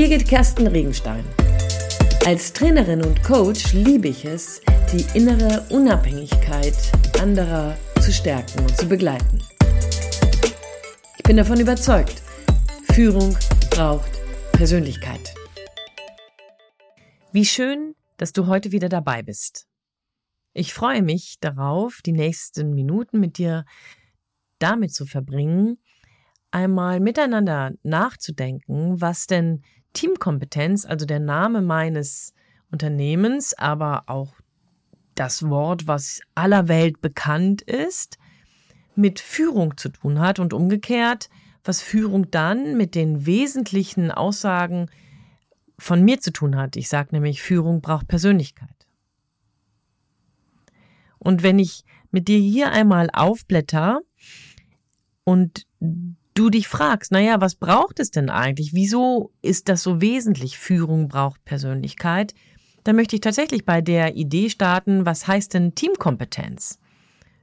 Birgit Kersten Regenstein. Als Trainerin und Coach liebe ich es, die innere Unabhängigkeit anderer zu stärken und zu begleiten. Ich bin davon überzeugt, Führung braucht Persönlichkeit. Wie schön, dass du heute wieder dabei bist. Ich freue mich darauf, die nächsten Minuten mit dir damit zu verbringen, einmal miteinander nachzudenken, was denn Teamkompetenz, also der Name meines Unternehmens, aber auch das Wort, was aller Welt bekannt ist, mit Führung zu tun hat und umgekehrt, was Führung dann mit den wesentlichen Aussagen von mir zu tun hat. Ich sage nämlich, Führung braucht Persönlichkeit. Und wenn ich mit dir hier einmal aufblätter und du dich fragst, naja, was braucht es denn eigentlich? Wieso ist das so wesentlich? Führung braucht Persönlichkeit. Dann möchte ich tatsächlich bei der Idee starten, was heißt denn Teamkompetenz?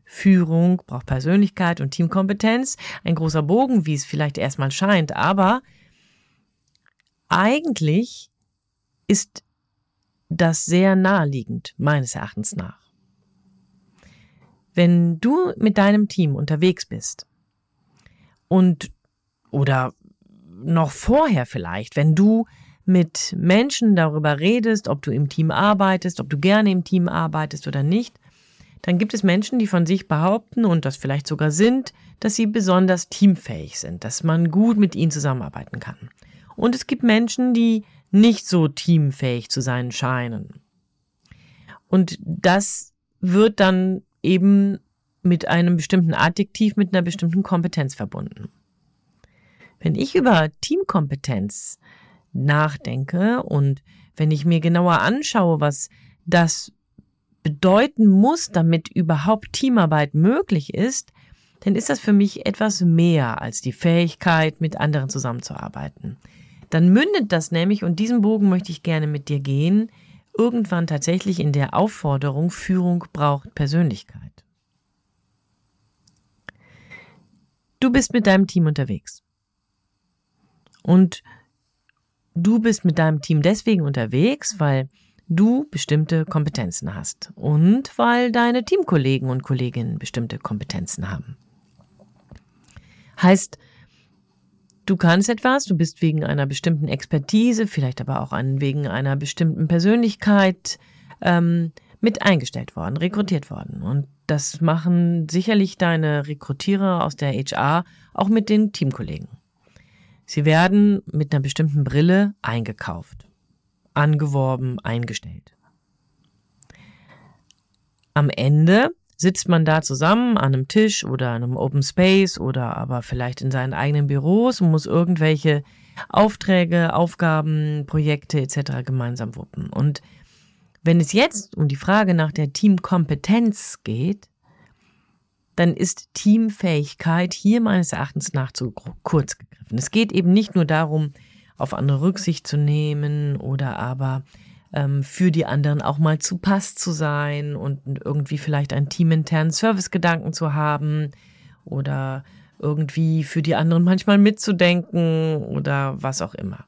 Führung braucht Persönlichkeit und Teamkompetenz. Ein großer Bogen, wie es vielleicht erstmal scheint, aber eigentlich ist das sehr naheliegend, meines Erachtens nach. Wenn du mit deinem Team unterwegs bist und oder noch vorher vielleicht, wenn du mit Menschen darüber redest, ob du im Team arbeitest, ob du gerne im Team arbeitest oder nicht, dann gibt es Menschen, die von sich behaupten und das vielleicht sogar sind, dass sie besonders teamfähig sind, dass man gut mit ihnen zusammenarbeiten kann. Und es gibt Menschen, die nicht so teamfähig zu sein scheinen. Und das wird dann eben mit einem bestimmten Adjektiv, mit einer bestimmten Kompetenz verbunden. Wenn ich über Teamkompetenz nachdenke und wenn ich mir genauer anschaue, was das bedeuten muss, damit überhaupt Teamarbeit möglich ist, dann ist das für mich etwas mehr als die Fähigkeit, mit anderen zusammenzuarbeiten. Dann mündet das nämlich, und diesen Bogen möchte ich gerne mit dir gehen, irgendwann tatsächlich in der Aufforderung, Führung braucht Persönlichkeit. Du bist mit deinem Team unterwegs. Und du bist mit deinem Team deswegen unterwegs, weil du bestimmte Kompetenzen hast und weil deine Teamkollegen und Kolleginnen bestimmte Kompetenzen haben. Heißt, du kannst etwas, du bist wegen einer bestimmten Expertise, vielleicht aber auch wegen einer bestimmten Persönlichkeit ähm, mit eingestellt worden, rekrutiert worden. Und das machen sicherlich deine Rekrutierer aus der HR auch mit den Teamkollegen. Sie werden mit einer bestimmten Brille eingekauft, angeworben, eingestellt. Am Ende sitzt man da zusammen an einem Tisch oder an einem Open Space oder aber vielleicht in seinen eigenen Büros und muss irgendwelche Aufträge, Aufgaben, Projekte etc. gemeinsam wuppen. Und wenn es jetzt um die Frage nach der Teamkompetenz geht, dann ist Teamfähigkeit hier meines Erachtens nach zu kurz gegriffen. Es geht eben nicht nur darum, auf andere Rücksicht zu nehmen oder aber ähm, für die anderen auch mal zu Pass zu sein und irgendwie vielleicht einen teaminternen Servicegedanken zu haben oder irgendwie für die anderen manchmal mitzudenken oder was auch immer.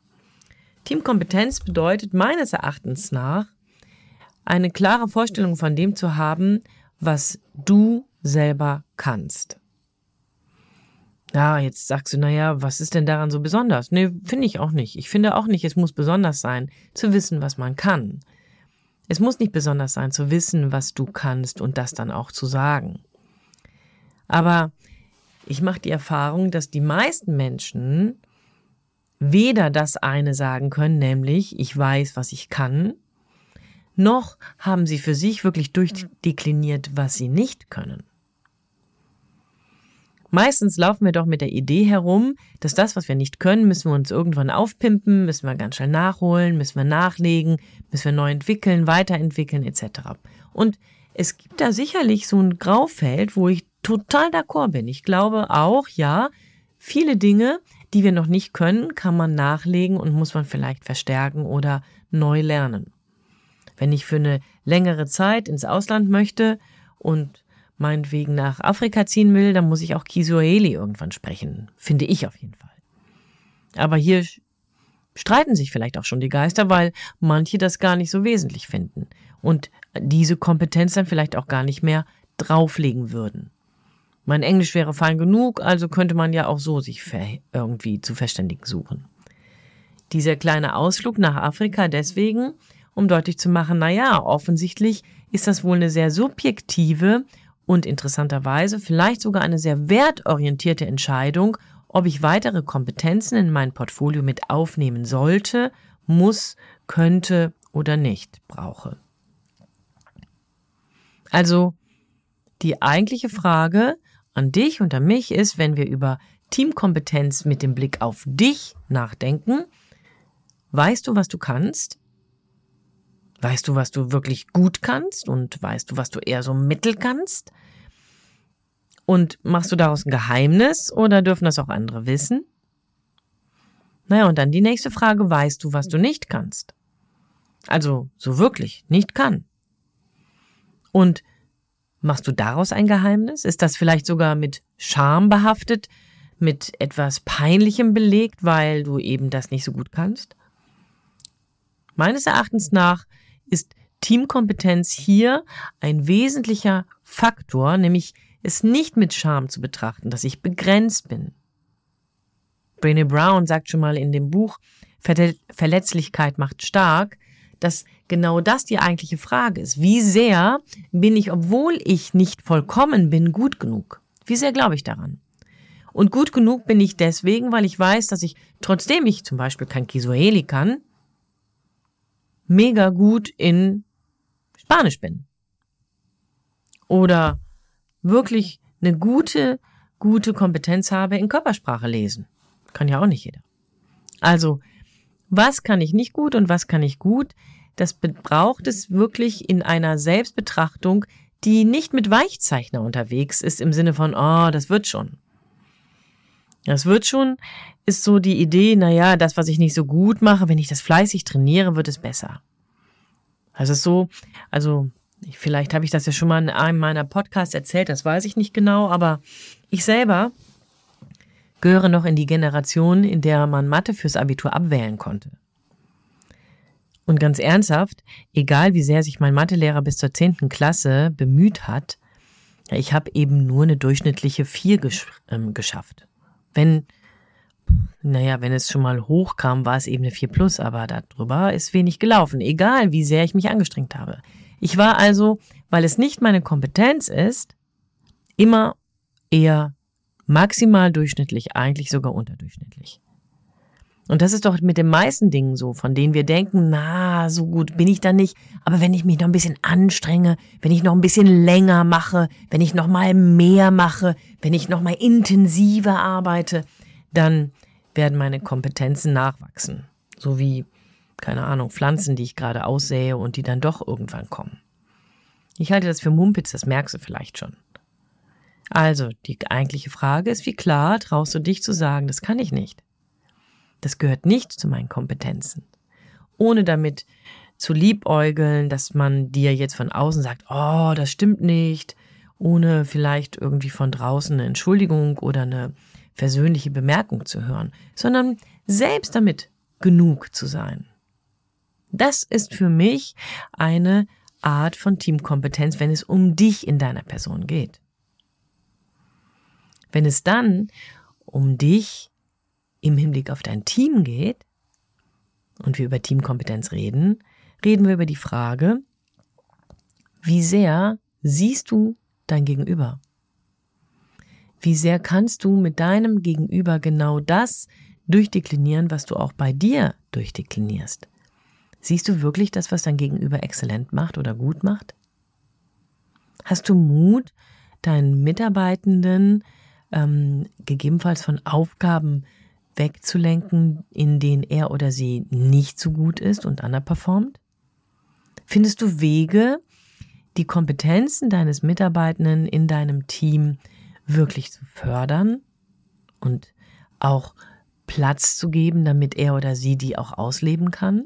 Teamkompetenz bedeutet meines Erachtens nach, eine klare Vorstellung von dem zu haben, was du selber kannst. Ja, jetzt sagst du, naja, was ist denn daran so besonders? Nee, finde ich auch nicht. Ich finde auch nicht, es muss besonders sein, zu wissen, was man kann. Es muss nicht besonders sein, zu wissen, was du kannst und das dann auch zu sagen. Aber ich mache die Erfahrung, dass die meisten Menschen weder das eine sagen können, nämlich ich weiß, was ich kann, noch haben sie für sich wirklich durchdekliniert, was sie nicht können. Meistens laufen wir doch mit der Idee herum, dass das, was wir nicht können, müssen wir uns irgendwann aufpimpen, müssen wir ganz schnell nachholen, müssen wir nachlegen, müssen wir neu entwickeln, weiterentwickeln etc. Und es gibt da sicherlich so ein Graufeld, wo ich total d'accord bin. Ich glaube auch, ja, viele Dinge, die wir noch nicht können, kann man nachlegen und muss man vielleicht verstärken oder neu lernen. Wenn ich für eine längere Zeit ins Ausland möchte und meinetwegen nach Afrika ziehen will, dann muss ich auch Kiswahili irgendwann sprechen. Finde ich auf jeden Fall. Aber hier streiten sich vielleicht auch schon die Geister, weil manche das gar nicht so wesentlich finden und diese Kompetenz dann vielleicht auch gar nicht mehr drauflegen würden. Mein Englisch wäre fein genug, also könnte man ja auch so sich irgendwie zu verständigen suchen. Dieser kleine Ausflug nach Afrika deswegen, um deutlich zu machen, na ja, offensichtlich ist das wohl eine sehr subjektive und interessanterweise vielleicht sogar eine sehr wertorientierte Entscheidung, ob ich weitere Kompetenzen in mein Portfolio mit aufnehmen sollte, muss, könnte oder nicht brauche. Also die eigentliche Frage an dich und an mich ist, wenn wir über Teamkompetenz mit dem Blick auf dich nachdenken, weißt du, was du kannst? Weißt du, was du wirklich gut kannst und weißt du, was du eher so mittel kannst? Und machst du daraus ein Geheimnis oder dürfen das auch andere wissen? Naja, und dann die nächste Frage, weißt du, was du nicht kannst? Also so wirklich nicht kann. Und machst du daraus ein Geheimnis? Ist das vielleicht sogar mit Scham behaftet, mit etwas Peinlichem belegt, weil du eben das nicht so gut kannst? Meines Erachtens nach ist Teamkompetenz hier ein wesentlicher Faktor, nämlich es nicht mit Scham zu betrachten, dass ich begrenzt bin. Brené Brown sagt schon mal in dem Buch Verletzlichkeit macht stark, dass genau das die eigentliche Frage ist. Wie sehr bin ich, obwohl ich nicht vollkommen bin, gut genug? Wie sehr glaube ich daran? Und gut genug bin ich deswegen, weil ich weiß, dass ich, trotzdem ich zum Beispiel kein Kisueli kann, mega gut in Spanisch bin. Oder wirklich eine gute, gute Kompetenz habe in Körpersprache lesen. Kann ja auch nicht jeder. Also, was kann ich nicht gut und was kann ich gut? Das braucht es wirklich in einer Selbstbetrachtung, die nicht mit Weichzeichner unterwegs ist im Sinne von, oh, das wird schon. Das wird schon, ist so die Idee, naja, das, was ich nicht so gut mache, wenn ich das fleißig trainiere, wird es besser. Das ist so, also vielleicht habe ich das ja schon mal in einem meiner Podcasts erzählt, das weiß ich nicht genau, aber ich selber gehöre noch in die Generation, in der man Mathe fürs Abitur abwählen konnte. Und ganz ernsthaft, egal wie sehr sich mein Mathelehrer bis zur zehnten Klasse bemüht hat, ich habe eben nur eine durchschnittliche vier gesch ähm, geschafft. Wenn, naja, wenn es schon mal hochkam, war es eben eine vier plus, aber darüber ist wenig gelaufen, egal wie sehr ich mich angestrengt habe. Ich war also, weil es nicht meine Kompetenz ist, immer eher maximal durchschnittlich, eigentlich sogar unterdurchschnittlich. Und das ist doch mit den meisten Dingen so, von denen wir denken, na, so gut bin ich da nicht. Aber wenn ich mich noch ein bisschen anstrenge, wenn ich noch ein bisschen länger mache, wenn ich noch mal mehr mache, wenn ich noch mal intensiver arbeite, dann werden meine Kompetenzen nachwachsen. So wie, keine Ahnung, Pflanzen, die ich gerade aussähe und die dann doch irgendwann kommen. Ich halte das für Mumpitz, das merkst du vielleicht schon. Also, die eigentliche Frage ist, wie klar traust du dich zu sagen, das kann ich nicht? Das gehört nicht zu meinen Kompetenzen. Ohne damit zu liebäugeln, dass man dir jetzt von außen sagt, oh, das stimmt nicht, ohne vielleicht irgendwie von draußen eine Entschuldigung oder eine versöhnliche Bemerkung zu hören, sondern selbst damit genug zu sein. Das ist für mich eine Art von Teamkompetenz, wenn es um dich in deiner Person geht. Wenn es dann um dich im Hinblick auf dein Team geht und wir über Teamkompetenz reden, reden wir über die Frage, wie sehr siehst du dein Gegenüber? Wie sehr kannst du mit deinem Gegenüber genau das durchdeklinieren, was du auch bei dir durchdeklinierst? Siehst du wirklich das, was dein Gegenüber exzellent macht oder gut macht? Hast du Mut, deinen Mitarbeitenden ähm, gegebenenfalls von Aufgaben wegzulenken, in denen er oder sie nicht so gut ist und underperformt? Findest du Wege, die Kompetenzen deines Mitarbeitenden in deinem Team wirklich zu fördern und auch Platz zu geben, damit er oder sie die auch ausleben kann?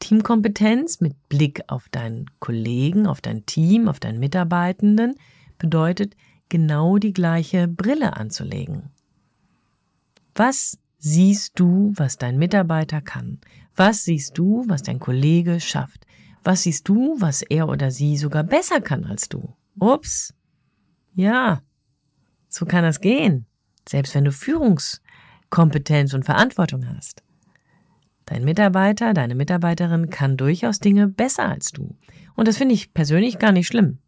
Teamkompetenz mit Blick auf deinen Kollegen, auf dein Team, auf deinen Mitarbeitenden bedeutet, genau die gleiche Brille anzulegen. Was siehst du, was dein Mitarbeiter kann? Was siehst du, was dein Kollege schafft? Was siehst du, was er oder sie sogar besser kann als du? Ups. Ja, so kann das gehen. Selbst wenn du Führungskompetenz und Verantwortung hast. Dein Mitarbeiter, deine Mitarbeiterin kann durchaus Dinge besser als du. Und das finde ich persönlich gar nicht schlimm.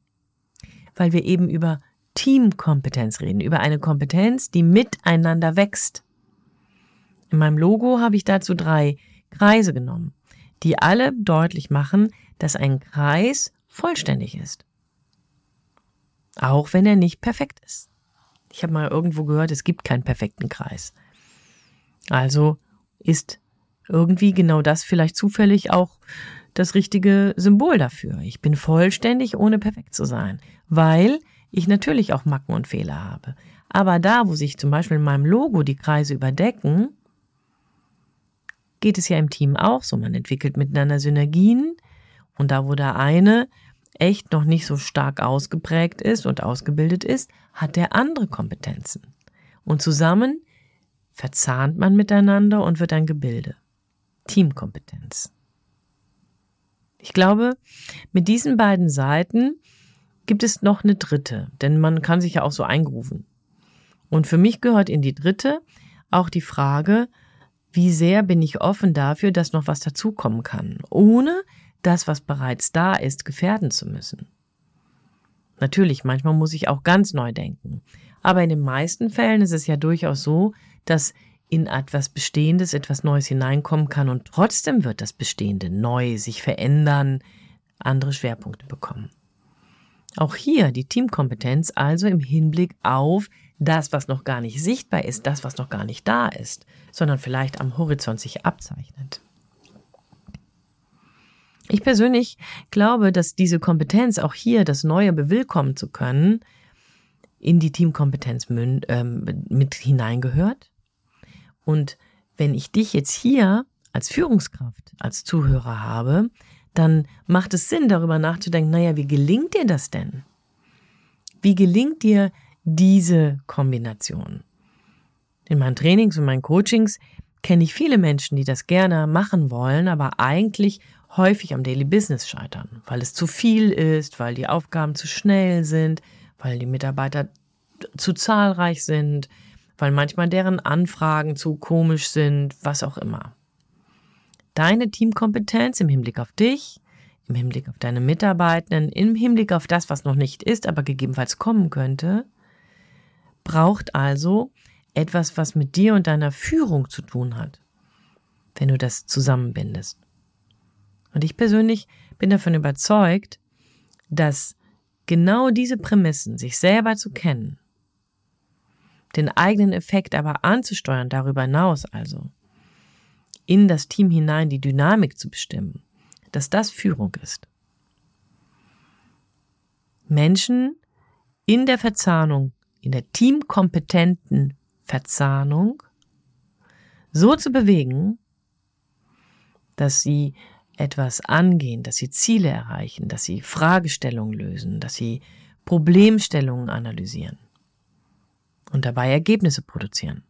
Weil wir eben über Teamkompetenz reden, über eine Kompetenz, die miteinander wächst. In meinem Logo habe ich dazu drei Kreise genommen, die alle deutlich machen, dass ein Kreis vollständig ist. Auch wenn er nicht perfekt ist. Ich habe mal irgendwo gehört, es gibt keinen perfekten Kreis. Also ist irgendwie genau das vielleicht zufällig auch das richtige Symbol dafür. Ich bin vollständig, ohne perfekt zu sein, weil ich natürlich auch Macken und Fehler habe. Aber da, wo sich zum Beispiel in meinem Logo die Kreise überdecken, geht es ja im Team auch so. Man entwickelt miteinander Synergien und da, wo der eine echt noch nicht so stark ausgeprägt ist und ausgebildet ist, hat der andere Kompetenzen. Und zusammen verzahnt man miteinander und wird ein Gebilde. Teamkompetenz. Ich glaube, mit diesen beiden Seiten gibt es noch eine dritte, denn man kann sich ja auch so eingrooven. Und für mich gehört in die dritte auch die Frage, wie sehr bin ich offen dafür, dass noch was dazukommen kann, ohne das, was bereits da ist, gefährden zu müssen. Natürlich, manchmal muss ich auch ganz neu denken. Aber in den meisten Fällen ist es ja durchaus so, dass in etwas Bestehendes etwas Neues hineinkommen kann und trotzdem wird das Bestehende neu sich verändern, andere Schwerpunkte bekommen. Auch hier die Teamkompetenz also im Hinblick auf das, was noch gar nicht sichtbar ist, das, was noch gar nicht da ist, sondern vielleicht am Horizont sich abzeichnet. Ich persönlich glaube, dass diese Kompetenz auch hier das Neue bewillkommen zu können, in die Teamkompetenz ähm, mit hineingehört und wenn ich dich jetzt hier als Führungskraft, als Zuhörer habe, dann macht es Sinn, darüber nachzudenken, naja, wie gelingt dir das denn? Wie gelingt dir diese Kombination? In meinen Trainings und meinen Coachings kenne ich viele Menschen, die das gerne machen wollen, aber eigentlich häufig am Daily Business scheitern, weil es zu viel ist, weil die Aufgaben zu schnell sind, weil die Mitarbeiter zu zahlreich sind, weil manchmal deren Anfragen zu komisch sind, was auch immer. Deine Teamkompetenz im Hinblick auf dich, im Hinblick auf deine Mitarbeitenden, im Hinblick auf das, was noch nicht ist, aber gegebenenfalls kommen könnte, braucht also etwas, was mit dir und deiner Führung zu tun hat, wenn du das zusammenbindest. Und ich persönlich bin davon überzeugt, dass genau diese Prämissen, sich selber zu kennen, den eigenen Effekt aber anzusteuern, darüber hinaus also, in das Team hinein die Dynamik zu bestimmen, dass das Führung ist. Menschen in der Verzahnung, in der teamkompetenten Verzahnung so zu bewegen, dass sie etwas angehen, dass sie Ziele erreichen, dass sie Fragestellungen lösen, dass sie Problemstellungen analysieren und dabei Ergebnisse produzieren.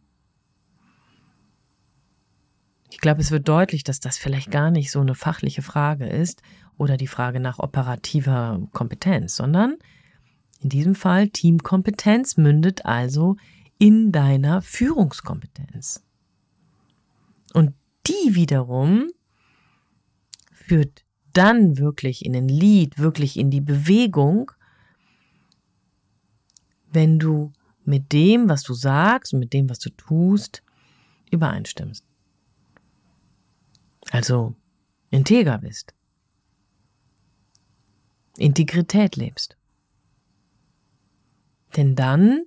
Ich glaube, es wird deutlich, dass das vielleicht gar nicht so eine fachliche Frage ist oder die Frage nach operativer Kompetenz, sondern in diesem Fall Teamkompetenz mündet also in deiner Führungskompetenz. Und die wiederum führt dann wirklich in den Lied, wirklich in die Bewegung, wenn du mit dem, was du sagst und mit dem, was du tust, übereinstimmst. Also integer bist. Integrität lebst. Denn dann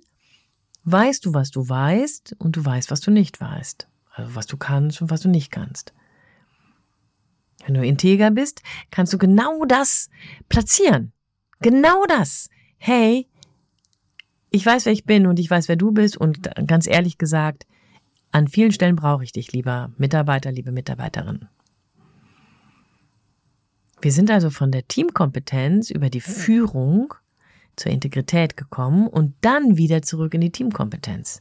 weißt du, was du weißt und du weißt, was du nicht weißt. Also was du kannst und was du nicht kannst. Wenn du integer bist, kannst du genau das platzieren. Genau das. Hey, ich weiß, wer ich bin und ich weiß, wer du bist und ganz ehrlich gesagt, an vielen Stellen brauche ich dich, lieber Mitarbeiter, liebe Mitarbeiterin. Wir sind also von der Teamkompetenz über die Führung zur Integrität gekommen und dann wieder zurück in die Teamkompetenz.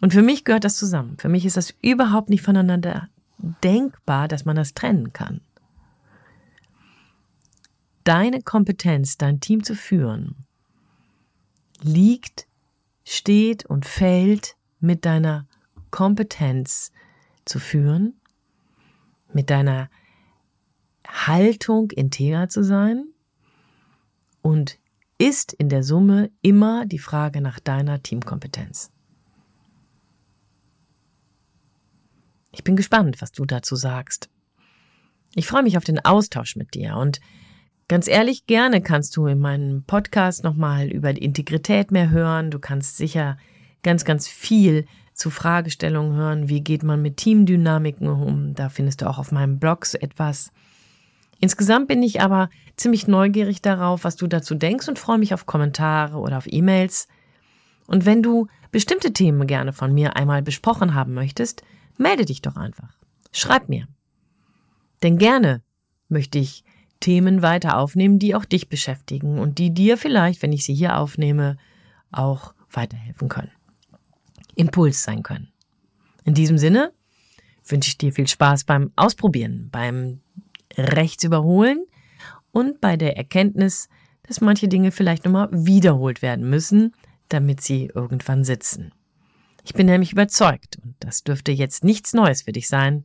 Und für mich gehört das zusammen. Für mich ist das überhaupt nicht voneinander denkbar, dass man das trennen kann. Deine Kompetenz, dein Team zu führen, liegt, steht und fällt mit deiner Kompetenz zu führen, mit deiner Haltung integer zu sein und ist in der Summe immer die Frage nach deiner Teamkompetenz. Ich bin gespannt, was du dazu sagst. Ich freue mich auf den Austausch mit dir und ganz ehrlich, gerne kannst du in meinem Podcast nochmal über die Integrität mehr hören. Du kannst sicher ganz, ganz viel zu Fragestellungen hören. Wie geht man mit Teamdynamiken um? Da findest du auch auf meinem Blog so etwas. Insgesamt bin ich aber ziemlich neugierig darauf, was du dazu denkst und freue mich auf Kommentare oder auf E-Mails. Und wenn du bestimmte Themen gerne von mir einmal besprochen haben möchtest, melde dich doch einfach. Schreib mir. Denn gerne möchte ich Themen weiter aufnehmen, die auch dich beschäftigen und die dir vielleicht, wenn ich sie hier aufnehme, auch weiterhelfen können. Impuls sein können. In diesem Sinne wünsche ich dir viel Spaß beim Ausprobieren, beim Rechts überholen und bei der Erkenntnis, dass manche Dinge vielleicht nochmal wiederholt werden müssen, damit sie irgendwann sitzen. Ich bin nämlich überzeugt, und das dürfte jetzt nichts Neues für dich sein,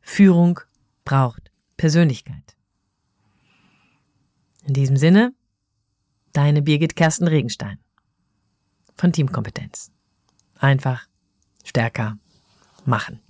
Führung braucht Persönlichkeit. In diesem Sinne, deine Birgit Kersten Regenstein von Teamkompetenz. Einfach stärker machen.